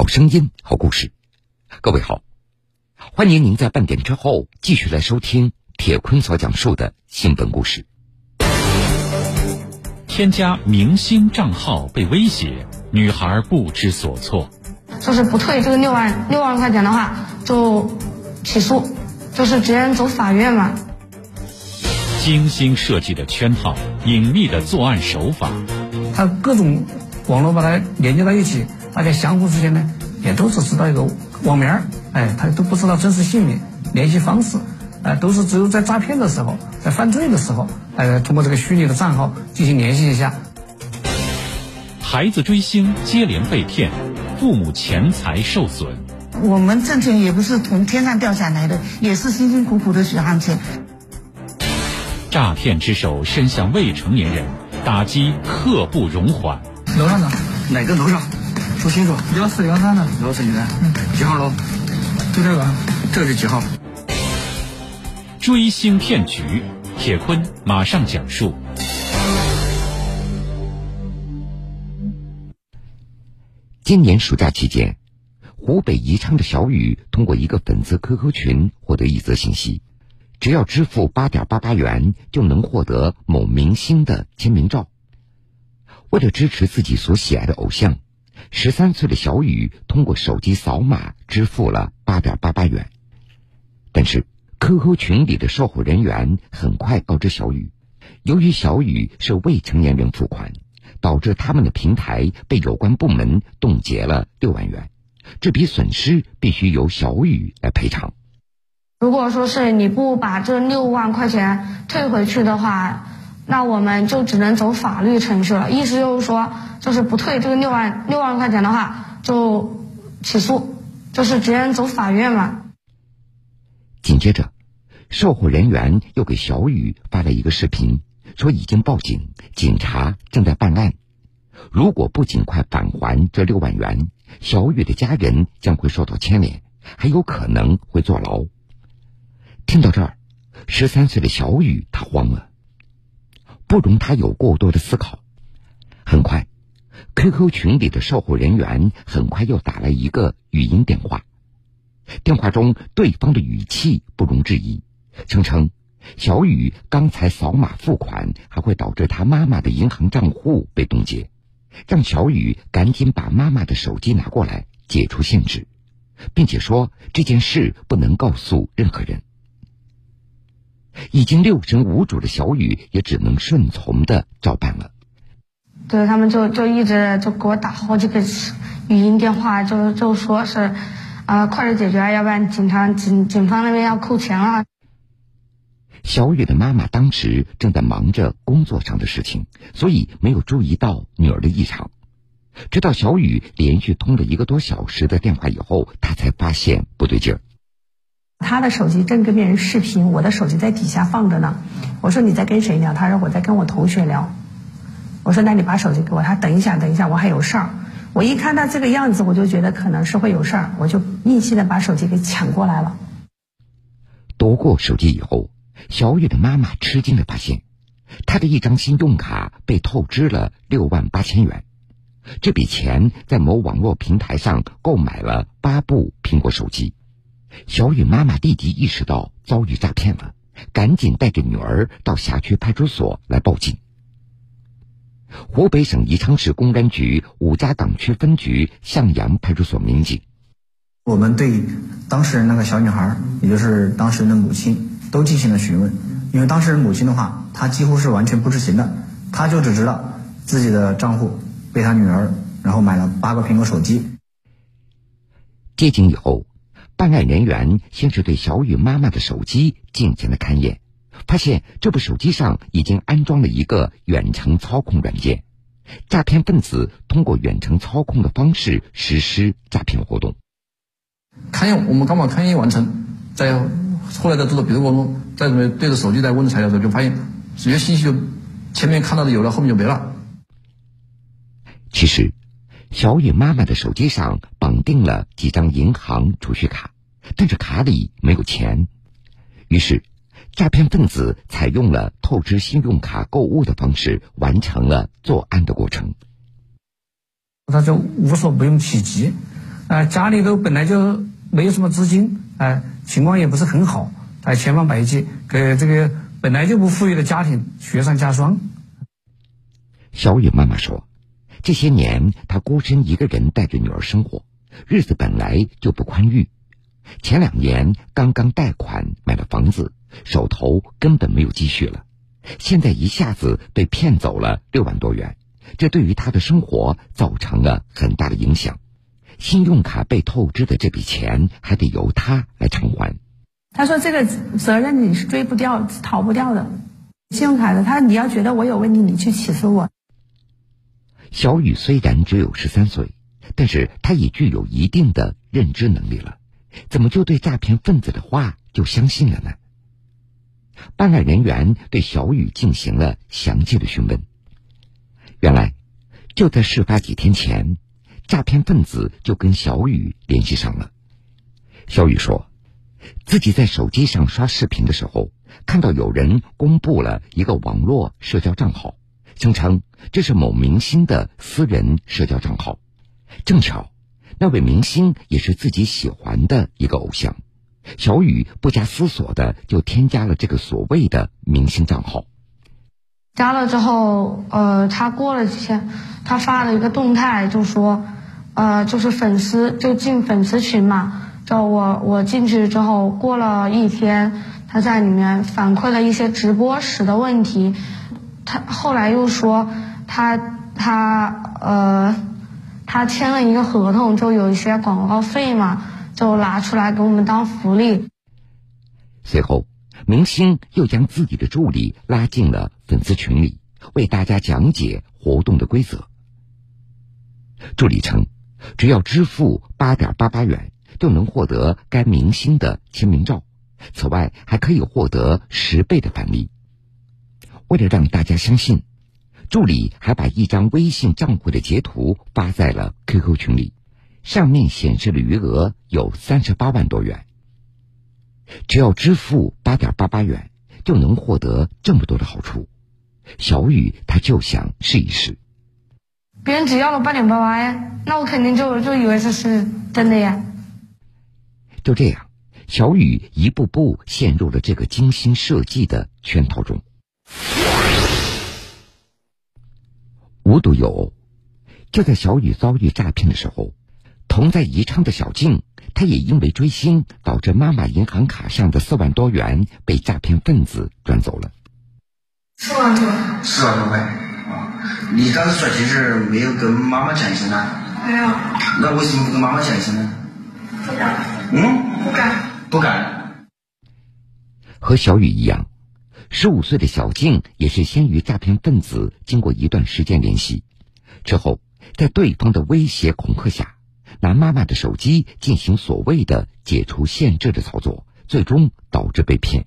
好声音，好故事。各位好，欢迎您在半点之后继续来收听铁坤所讲述的新闻故事。添加明星账号被威胁，女孩不知所措。就是不退这个六万六万块钱的话，就起诉，就是直接走法院嘛。精心设计的圈套，隐秘的作案手法，他各种网络把它连接到一起，大家相互之间呢，也都是知道一个网名儿，哎，他都不知道真实姓名、联系方式，哎，都是只有在诈骗的时候，在犯罪的时候，哎，通过这个虚拟的账号进行联系一下。孩子追星接连被骗，父母钱财受损。我们挣钱也不是从天上掉下来的，也是辛辛苦苦的血汗钱。诈骗之手伸向未成年人，打击刻不容缓。楼上呢哪个楼上？说清楚。幺四幺三的幺四零三。嗯，几号楼？就这个。这是几号？追星骗局，铁坤马上讲述。今年暑假期间，湖北宜昌的小雨通过一个粉丝 QQ 群获得一则信息。只要支付八点八八元，就能获得某明星的签名照。为了支持自己所喜爱的偶像，十三岁的小雨通过手机扫码支付了八点八八元。但是，QQ 群里的售后人员很快告知小雨，由于小雨是未成年人付款，导致他们的平台被有关部门冻结了六万元，这笔损失必须由小雨来赔偿。如果说是你不把这六万块钱退回去的话，那我们就只能走法律程序了。意思就是说，就是不退这个六万六万块钱的话，就起诉，就是直接走法院嘛。紧接着，售后人员又给小雨发了一个视频，说已经报警，警察正在办案。如果不尽快返还这六万元，小雨的家人将会受到牵连，还有可能会坐牢。听到这儿，十三岁的小雨他慌了，不容他有过多的思考。很快，QQ 群里的售后人员很快又打来一个语音电话，电话中对方的语气不容置疑，声称小雨刚才扫码付款还会导致他妈妈的银行账户被冻结，让小雨赶紧把妈妈的手机拿过来解除限制，并且说这件事不能告诉任何人。已经六神无主的小雨也只能顺从的照办了。对他们就就一直就给我打好几个语音电话，就就说是，啊，快点解决，要不然警察警警方那边要扣钱了。小雨的妈妈当时正在忙着工作上的事情，所以没有注意到女儿的异常。直到小雨连续通了一个多小时的电话以后，她才发现不对劲儿。他的手机正跟别人视频，我的手机在底下放着呢。我说你在跟谁聊？他说我在跟我同学聊。我说那你把手机给我。他等一下，等一下，我还有事儿。我一看他这个样子，我就觉得可能是会有事儿，我就硬气的把手机给抢过来了。夺过手机以后，小雨的妈妈吃惊的发现，她的一张信用卡被透支了六万八千元。这笔钱在某网络平台上购买了八部苹果手机。小雨妈妈立即意识到遭遇诈骗了，赶紧带着女儿到辖区派出所来报警。湖北省宜昌市公安局伍家岗区分局向阳派出所民警，我们对当事人那个小女孩，也就是当事人的母亲，都进行了询问。因为当事人母亲的话，她几乎是完全不知情的，她就只知道自己的账户被她女儿然后买了八个苹果手机。接警以后。办案人员先是对小雨妈妈的手机进行了勘验，发现这部手机上已经安装了一个远程操控软件，诈骗分子通过远程操控的方式实施诈骗活动。勘验，我们刚把勘验完成，在后来的这个比对过程中，在对着手机在问材料的时候，就发现有些信息就前面看到的有了，后面就没了。其实。小雨妈妈的手机上绑定了几张银行储蓄卡，但是卡里没有钱。于是，诈骗分子采用了透支信用卡购物的方式，完成了作案的过程。他就无所不用其极，啊，家里头本来就没有什么资金，啊，情况也不是很好，还千方百计给这个本来就不富裕的家庭雪上加霜。小雨妈妈说，这些年她孤身一个人带着女儿生活，日子本来就不宽裕。前两年刚刚贷款买了房子，手头根本没有积蓄了，现在一下子被骗走了六万多元，这对于他的生活造成了很大的影响。信用卡被透支的这笔钱还得由他来偿还。他说：“这个责任你是追不掉、逃不掉的。信用卡的，他你要觉得我有问题，你去起诉我。”小雨虽然只有十三岁，但是他已具有一定的认知能力了，怎么就对诈骗分子的话就相信了呢？办案人员对小雨进行了详细的询问。原来，就在事发几天前，诈骗分子就跟小雨联系上了。小雨说，自己在手机上刷视频的时候，看到有人公布了一个网络社交账号。声称这是某明星的私人社交账号，正巧那位明星也是自己喜欢的一个偶像，小雨不加思索的就添加了这个所谓的明星账号。加了之后，呃，他过了几天，他发了一个动态，就说，呃，就是粉丝就进粉丝群嘛，就我我进去之后，过了一天，他在里面反馈了一些直播时的问题。他后来又说，他他呃，他签了一个合同，就有一些广告费嘛，就拿出来给我们当福利。随后，明星又将自己的助理拉进了粉丝群里，为大家讲解活动的规则。助理称，只要支付八点八八元，就能获得该明星的签名照，此外还可以获得十倍的返利。为了让大家相信，助理还把一张微信账户的截图发在了 QQ 群里，上面显示的余额有三十八万多元。只要支付八点八八元，就能获得这么多的好处。小雨他就想试一试。别人只要了八点八八呀，那我肯定就就以为这是真的呀。就这样，小雨一步步陷入了这个精心设计的圈套中。无独有偶，就在小雨遭遇诈骗的时候，同在宜昌的小静，她也因为追星导致妈妈银行卡上的四万多元被诈骗分子转走了。四万多，四万多块啊！你当时转钱是没有跟妈妈讲一声呢？没有。那为什么不跟妈妈讲一声呢？不敢。嗯？不敢。不敢。和小雨一样。十五岁的小静也是先与诈骗分子经过一段时间联系，之后在对方的威胁恐吓下，拿妈妈的手机进行所谓的解除限制的操作，最终导致被骗。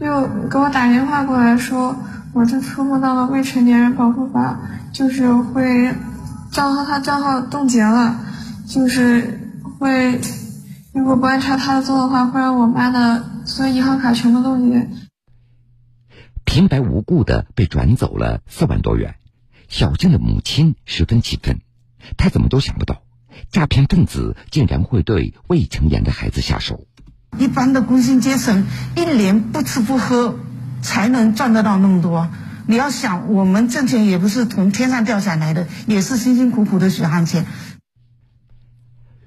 又给我打电话过来说，我这触碰到了未成年人保护法，就是会账号他账号冻结了，就是会如果不按照他的做的话，会让我妈的所有银行卡全部冻结。平白无故的被转走了四万多元，小静的母亲十分气愤，她怎么都想不到，诈骗分子竟然会对未成年的孩子下手。一般的工薪阶层一年不吃不喝，才能赚得到那么多。你要想，我们挣钱也不是从天上掉下来的，也是辛辛苦苦的血汗钱。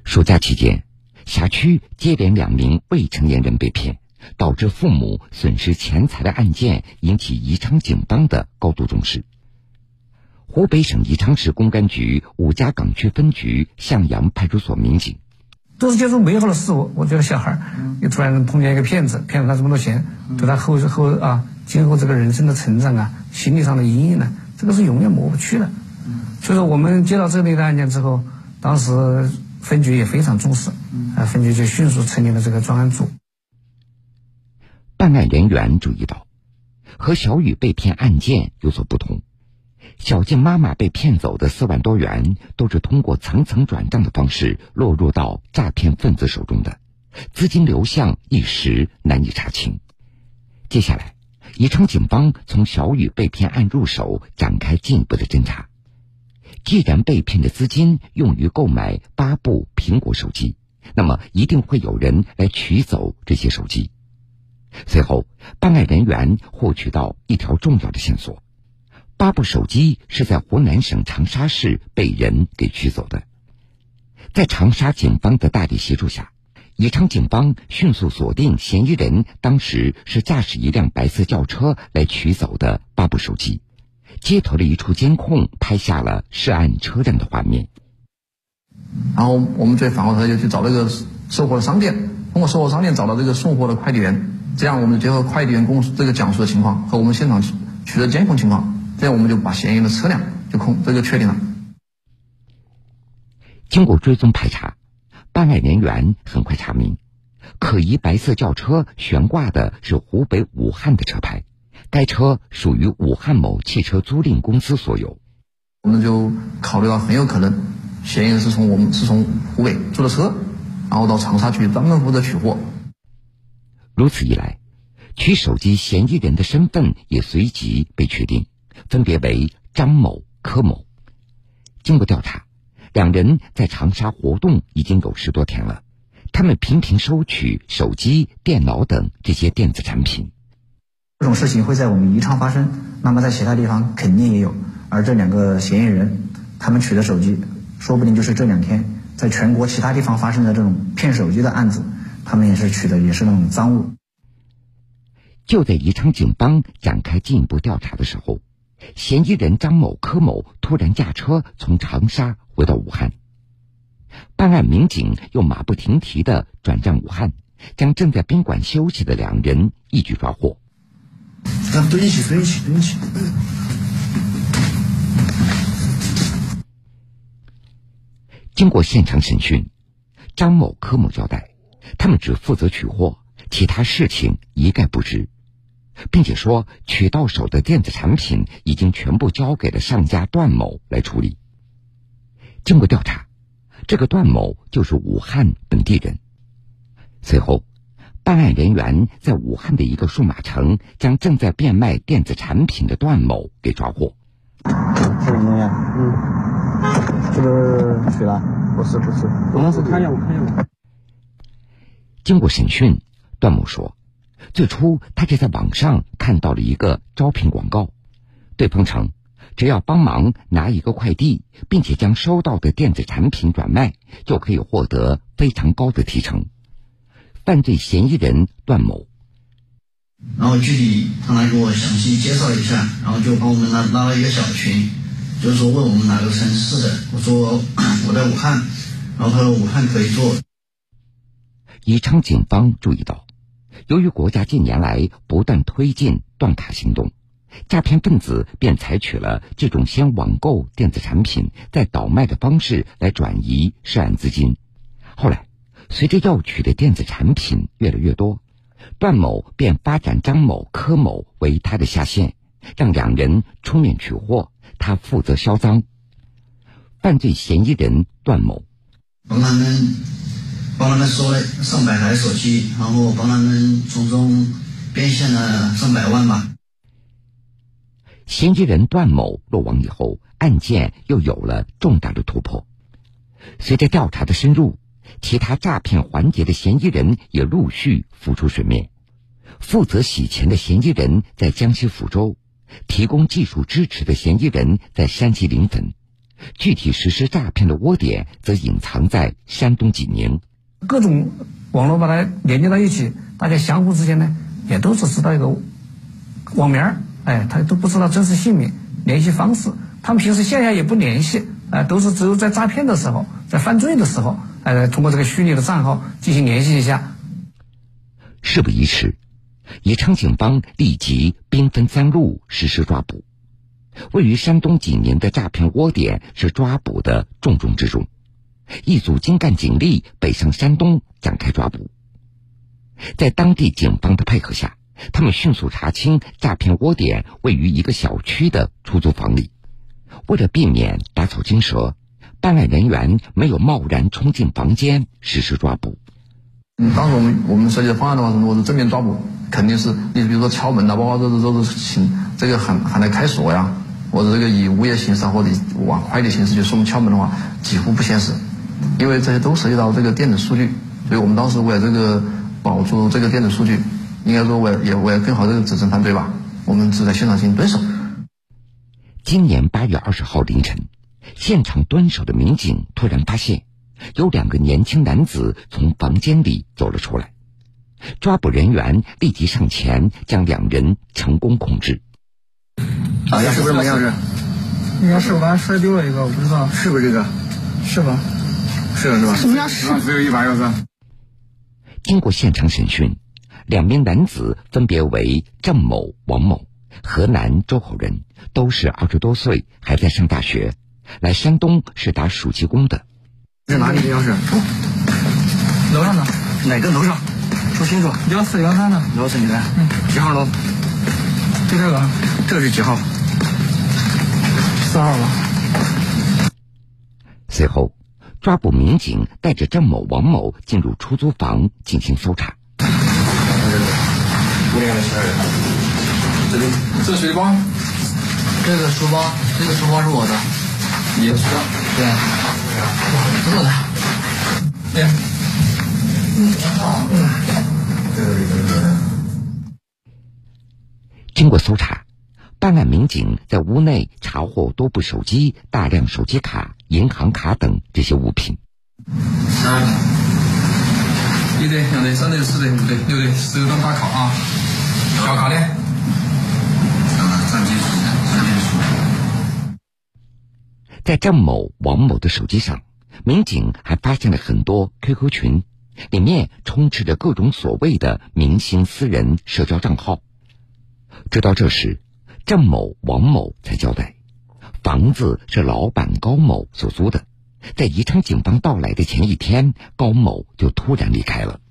暑假期间，辖区接连两名未成年人被骗。导致父母损失钱财的案件引起宜昌警方的高度重视。湖北省宜昌市公安局五家岗区分局向阳派出所民警，都是接触美好的事物。我觉得小孩儿，又突然碰见一个骗子，骗了他这么多钱，对他后后啊，今后这个人生的成长啊，心理上的阴影呢，这个是永远抹不去的。所以说，我们接到这类的案件之后，当时分局也非常重视，啊，分局就迅速成立了这个专案组。办案人员注意到，和小雨被骗案件有所不同。小静妈妈被骗走的四万多元，都是通过层层转账的方式落入到诈骗分子手中的，资金流向一时难以查清。接下来，宜昌警方从小雨被骗案入手，展开进一步的侦查。既然被骗的资金用于购买八部苹果手机，那么一定会有人来取走这些手机。随后，办案人员获取到一条重要的线索：八部手机是在湖南省长沙市被人给取走的。在长沙警方的大力协助下，宜昌警方迅速锁定嫌疑人，当时是驾驶一辆白色轿车来取走的八部手机。街头的一处监控拍下了涉案车辆的画面。然后我们再返回头就去找那个收货的商店，通过收货商店找到这个送货的快递员，这样我们结合快递员公这个讲述的情况和我们现场取得监控情况，这样我们就把嫌疑人的车辆就控这就确定了。经过追踪排查，办案人员很快查明，可疑白色轿车悬挂的是湖北武汉的车牌。该车属于武汉某汽车租赁公司所有，我们就考虑到很有可能嫌疑人是从我们是从湖北租的车，然后到长沙去专门负责取货。如此一来，取手机嫌疑人的身份也随即被确定，分别为张某、柯某。经过调查，两人在长沙活动已经有十多天了，他们频频收取手机、电脑等这些电子产品。这种事情会在我们宜昌发生，那么在其他地方肯定也有。而这两个嫌疑人，他们取的手机，说不定就是这两天在全国其他地方发生的这种骗手机的案子，他们也是取的也是那种赃物。就在宜昌警方展开进一步调查的时候，嫌疑人张某、柯某突然驾车从长沙回到武汉，办案民警又马不停蹄的转战武汉，将正在宾馆休息的两人一举抓获。蹲起，蹲起，蹲起。经过现场审讯，张某、柯某交代，他们只负责取货，其他事情一概不知，并且说取到手的电子产品已经全部交给了上家段某来处理。经过调查，这个段某就是武汉本地人。随后。办案人员在武汉的一个数码城，将正在变卖电子产品的段某给抓获。这什么东西？嗯，这个取了？不是，不是。我们是看一下，我看一下。经过审讯，段某说，最初他是在网上看到了一个招聘广告，对方称只要帮忙拿一个快递，并且将收到的电子产品转卖，就可以获得非常高的提成。犯罪嫌疑人段某，然后具体他来给我详细介绍一下，然后就把我们拉拉了一个小群，就是说问我们哪个城市的，我说 我在武汉，然后他说武汉可以做。宜昌警方注意到，由于国家近年来不断推进断卡行动，诈骗分子便采取了这种先网购电子产品再倒卖的方式来转移涉案资金，后来。随着要取的电子产品越来越多，段某便发展张某、柯某为他的下线，让两人出面取货，他负责销赃。犯罪嫌疑人段某帮他们收了上百台手机，然后帮他们从中变现了上百万吧。嫌疑人段某落网以后，案件又有了重大的突破。随着调查的深入。其他诈骗环节的嫌疑人也陆续浮出水面。负责洗钱的嫌疑人在江西抚州，提供技术支持的嫌疑人在山西临汾，具体实施诈骗的窝点则隐藏在山东济宁。各种网络把它连接到一起，大家相互之间呢也都是知道一个网名儿，哎，他都不知道真实姓名、联系方式。他们平时线下也不联系，哎，都是只有在诈骗的时候，在犯罪的时候。哎，通过这个虚拟的账号进行联系一下。事不宜迟，宜昌警方立即兵分三路实施抓捕。位于山东济宁的诈骗窝点是抓捕的重中之重，一组精干警力北上山东展开抓捕。在当地警方的配合下，他们迅速查清诈骗窝点位于一个小区的出租房里。为了避免打草惊蛇。办案人员没有贸然冲进房间实施抓捕。嗯，当时我们我们设计的方案的话，如果是正面抓捕，肯定是你比如说敲门呐，包括这这这这请这个喊喊来开锁呀，或者这个以物业形式或者往快递形式就送敲门的话，几乎不现实，因为这些都涉及到这个电子数据，所以我们当时为了这个保住这个电子数据，应该说为也为了更好这个指证犯罪吧，我们只在现场进行蹲守。今年八月二十号凌晨，现场蹲守的民警突然发现，有两个年轻男子从房间里走了出来，抓捕人员立即上前将两人成功控制。啊，是不是门钥匙？应该是我刚才摔丢了一个，我不知道是不是这个？是吧？是是吧？什么叫是？只有一把钥匙。经过现场审讯，两名男子分别为郑某、王某，河南周口人，都是二十多岁，还在上大学，来山东是打暑期工的。在哪里的钥匙？楼上的。哪个楼上？说清楚。幺四幺三的。幺四你的。嗯。几号楼？就这个。这是几号？四号吧。随后，抓捕民警带着郑某、王某进入出租房进行搜查。五点的十二人。这里，这水包，这个书包，这个书包是我的，你的书包，对，是我的。对。经过搜查，办案民警在屋内查获多部手机、大量手机卡、银行卡等这些物品。三，一对，两对，三对，四对，五对，六对，十六张大卡啊，小卡呢？三件数，三件数。在郑某、王某的手机上，民警还发现了很多 QQ 群，里面充斥着各种所谓的明星私人社交账号。直到这时，郑某、王某才交代，房子是老板高某所租的。在宜昌警方到来的前一天，高某就突然离开了。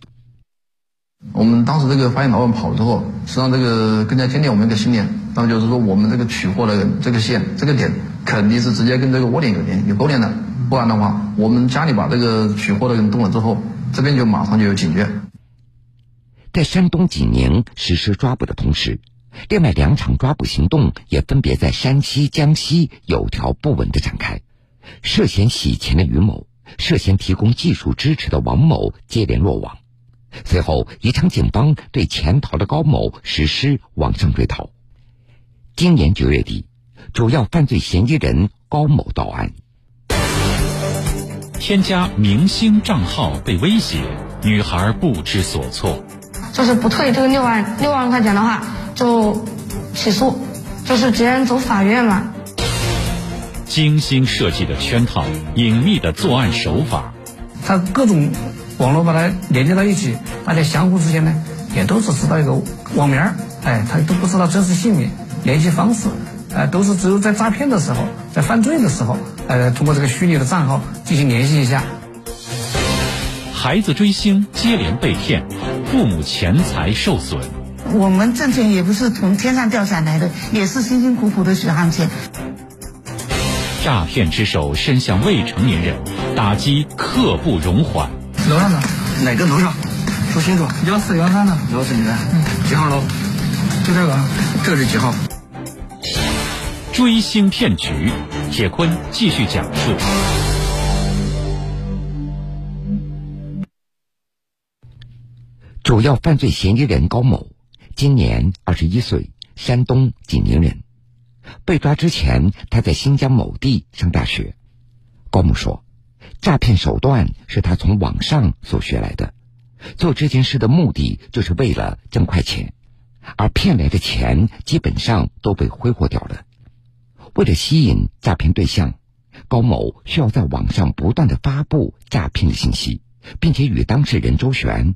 我们当时这个发现老板跑了之后，实际上这个更加坚定我们一个信念，那么就是说我们这个取货的这个线、这个点肯定是直接跟这个窝点有连有勾连的，不然的话，我们家里把这个取货的人动了之后，这边就马上就有警觉。在山东济宁实施抓捕的同时，另外两场抓捕行动也分别在山西、江西有条不紊的展开。涉嫌洗钱的于某，涉嫌提供技术支持的王某接连落网。随后，宜昌警方对潜逃的高某实施网上追逃。今年九月底，主要犯罪嫌疑人高某到案。添加明星账号被威胁，女孩不知所措。就是不退这个六万六万块钱的话，就起诉，就是直接走法院嘛。精心设计的圈套，隐秘的作案手法，他各种网络把它连接到一起，大家相互之间呢，也都只知道一个网名儿，哎，他都不知道真实姓名、联系方式，哎，都是只有在诈骗的时候，在犯罪的时候，呃，通过这个虚拟的账号进行联系一下。孩子追星接连被骗，父母钱财受损。我们挣钱也不是从天上掉下来的，也是辛辛苦苦的血汗钱。诈骗之手伸向未成年人，打击刻不容缓。楼上的哪个楼上？说清楚。幺四幺三的。幺四你的。嗯。几号楼？就这个。这是几号？追星骗局，铁坤继续讲述。主要犯罪嫌疑人高某，今年二十一岁，山东济宁人。被抓之前，他在新疆某地上大学。高某说，诈骗手段是他从网上所学来的，做这件事的目的就是为了挣快钱，而骗来的钱基本上都被挥霍掉了。为了吸引诈骗对象，高某需要在网上不断的发布诈骗的信息，并且与当事人周旋。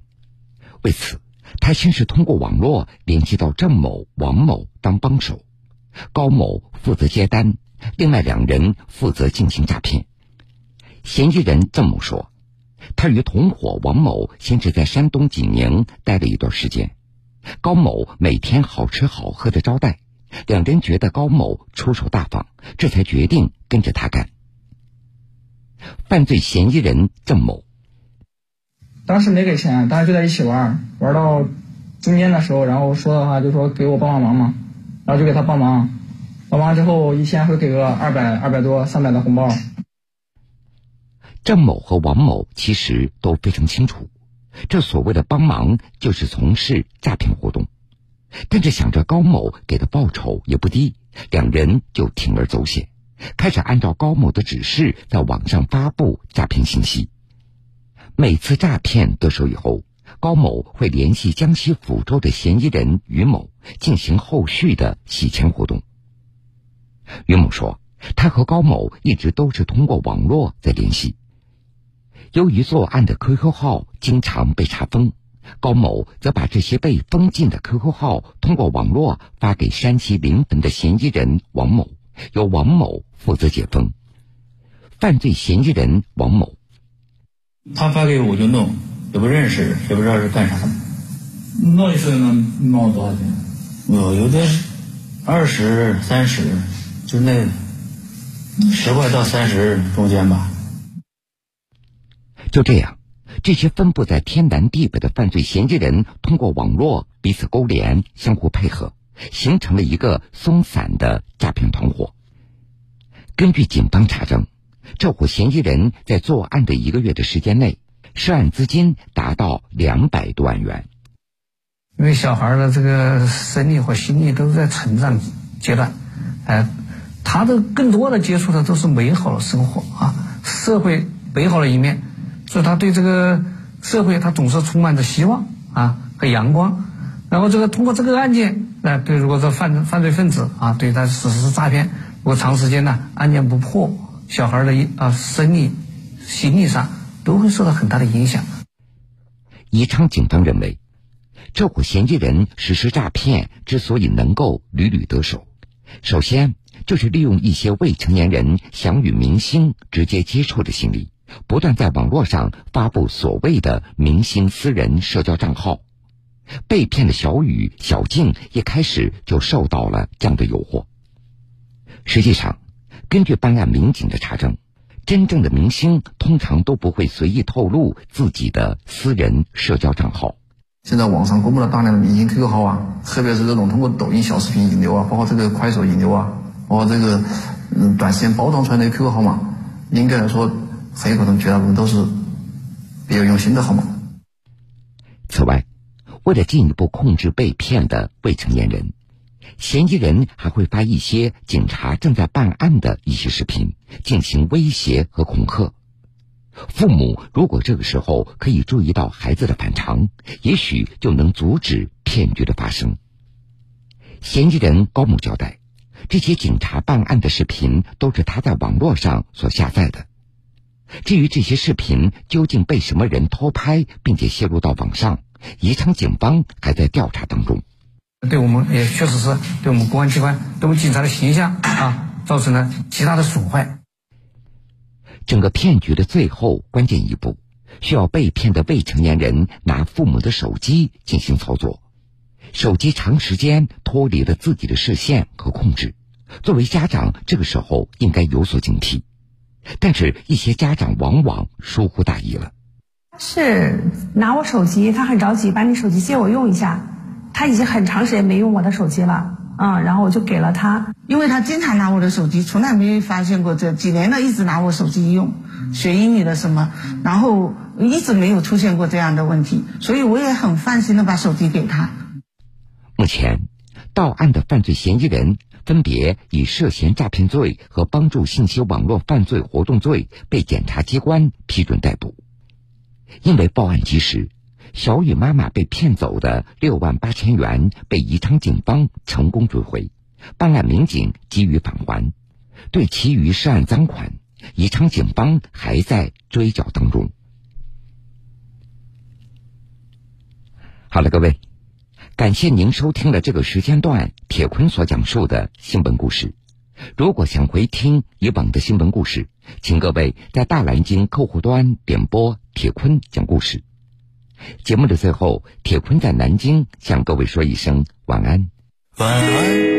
为此，他先是通过网络联系到郑某、王某当帮手，高某负责接单，另外两人负责进行诈骗。嫌疑人郑某说，他与同伙王某先是在山东济宁待了一段时间，高某每天好吃好喝的招待，两人觉得高某出手大方，这才决定跟着他干。犯罪嫌疑人郑某。当时没给钱，大家就在一起玩，玩到中间的时候，然后说的话就说给我帮帮忙嘛，然后就给他帮忙，帮帮忙之后一天会给个二百、二百多、三百的红包。郑某和王某其实都非常清楚，这所谓的帮忙就是从事诈骗活动，但是想着高某给的报酬也不低，两人就铤而走险，开始按照高某的指示在网上发布诈骗信息。每次诈骗得手以后，高某会联系江西抚州的嫌疑人于某进行后续的洗钱活动。于某说，他和高某一直都是通过网络在联系。由于作案的 QQ 号经常被查封，高某则把这些被封禁的 QQ 号通过网络发给山西临汾的嫌疑人王某，由王某负责解封。犯罪嫌疑人王某，他发给我就弄，也不认识，也不知道是干啥的。弄一次能弄多少钱？我有的二十、三十，就那十块到三十中间吧。就这样，这些分布在天南地北的犯罪嫌疑人通过网络彼此勾连、相互配合，形成了一个松散的诈骗团伙。根据警方查证，这伙嫌疑人在作案的一个月的时间内，涉案资金达到两百多万元。因为小孩的这个生理和心理都在成长阶段，哎，他的更多的接触的都是美好的生活啊，社会美好的一面。所以他对这个社会，他总是充满着希望啊和阳光。然后这个通过这个案件，那对如果说犯犯罪分子啊，对他实施诈骗，如果长时间呢案件不破，小孩的啊生理、心理上都会受到很大的影响。宜昌警方认为，这伙嫌疑人实施诈骗之所以能够屡屡得手，首先就是利用一些未成年人想与明星直接接触的心理。不断在网络上发布所谓的明星私人社交账号，被骗的小雨、小静一开始就受到了这样的诱惑。实际上，根据办案民警的查证，真正的明星通常都不会随意透露自己的私人社交账号。现在网上公布了大量的明星 QQ 号啊，特别是这种通过抖音小视频引流啊，包括这个快手引流啊，包括这个嗯短时间包装出来的 QQ 号码，应该来说。很有可能绝大部分都是别有用心的号码。此外，为了进一步控制被骗的未成年人，嫌疑人还会发一些警察正在办案的一些视频，进行威胁和恐吓。父母如果这个时候可以注意到孩子的反常，也许就能阻止骗局的发生。嫌疑人高某交代，这些警察办案的视频都是他在网络上所下载的。至于这些视频究竟被什么人偷拍，并且泄露到网上，宜昌警方还在调查当中。对我们也确实是对我们公安机关、对我们警察的形象啊，造成了极大的损坏。整个骗局的最后关键一步，需要被骗的未成年人拿父母的手机进行操作，手机长时间脱离了自己的视线和控制，作为家长，这个时候应该有所警惕。但是，一些家长往往疏忽大意了。是拿我手机，他很着急，把你手机借我用一下。他已经很长时间没用我的手机了，嗯，然后我就给了他，因为他经常拿我的手机，从来没发现过这几年了，一直拿我手机用，学英语的什么，然后一直没有出现过这样的问题，所以我也很放心的把手机给他。目前，到案的犯罪嫌疑人。分别以涉嫌诈骗罪和帮助信息网络犯罪活动罪被检察机关批准逮捕。因为报案及时，小雨妈妈被骗走的六万八千元被宜昌警方成功追回，办案民警给予返还。对其余涉案赃款，宜昌警方还在追缴当中。好了，各位。感谢您收听了这个时间段铁坤所讲述的新闻故事。如果想回听以往的新闻故事，请各位在大蓝鲸客户端点播铁坤讲故事。节目的最后，铁坤在南京向各位说一声晚安。晚安。